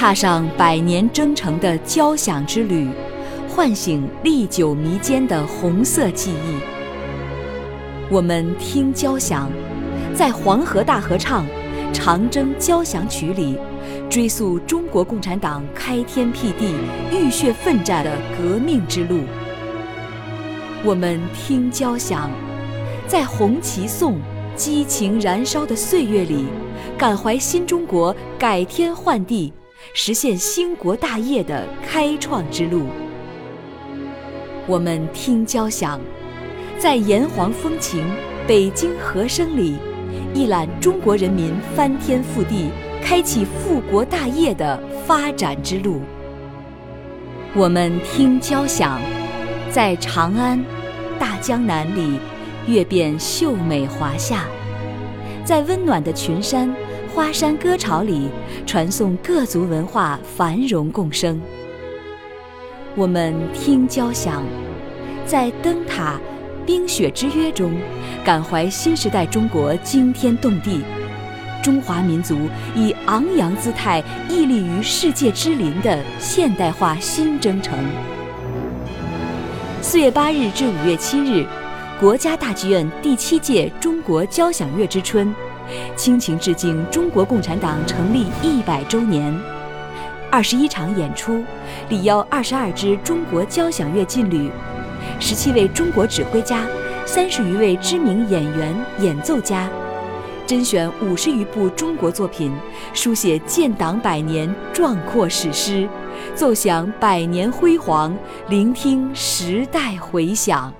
踏上百年征程的交响之旅，唤醒历久弥坚的红色记忆。我们听交响，在黄河大合唱《长征交响曲》里，追溯中国共产党开天辟地、浴血奋战的革命之路。我们听交响，在红旗颂、激情燃烧的岁月里，感怀新中国改天换地、实现兴国大业的开创之路。我们听交响，在炎黄风情、北京和声里，一览中国人民翻天覆地、开启复国大业的发展之路。我们听交响，在长安。大江南里，阅遍秀美华夏，在温暖的群山花山歌潮里，传颂各族文化繁荣共生。我们听交响，在灯塔冰雪之约中，感怀新时代中国惊天动地，中华民族以昂扬姿态屹立于世界之林的现代化新征程。四月八日至五月七日，国家大剧院第七届中国交响乐之春，倾情致敬中国共产党成立一百周年。二十一场演出，礼邀二十二支中国交响乐劲旅，十七位中国指挥家，三十余位知名演员、演奏家。甄选五十余部中国作品，书写建党百年壮阔史诗，奏响百年辉煌，聆听时代回响。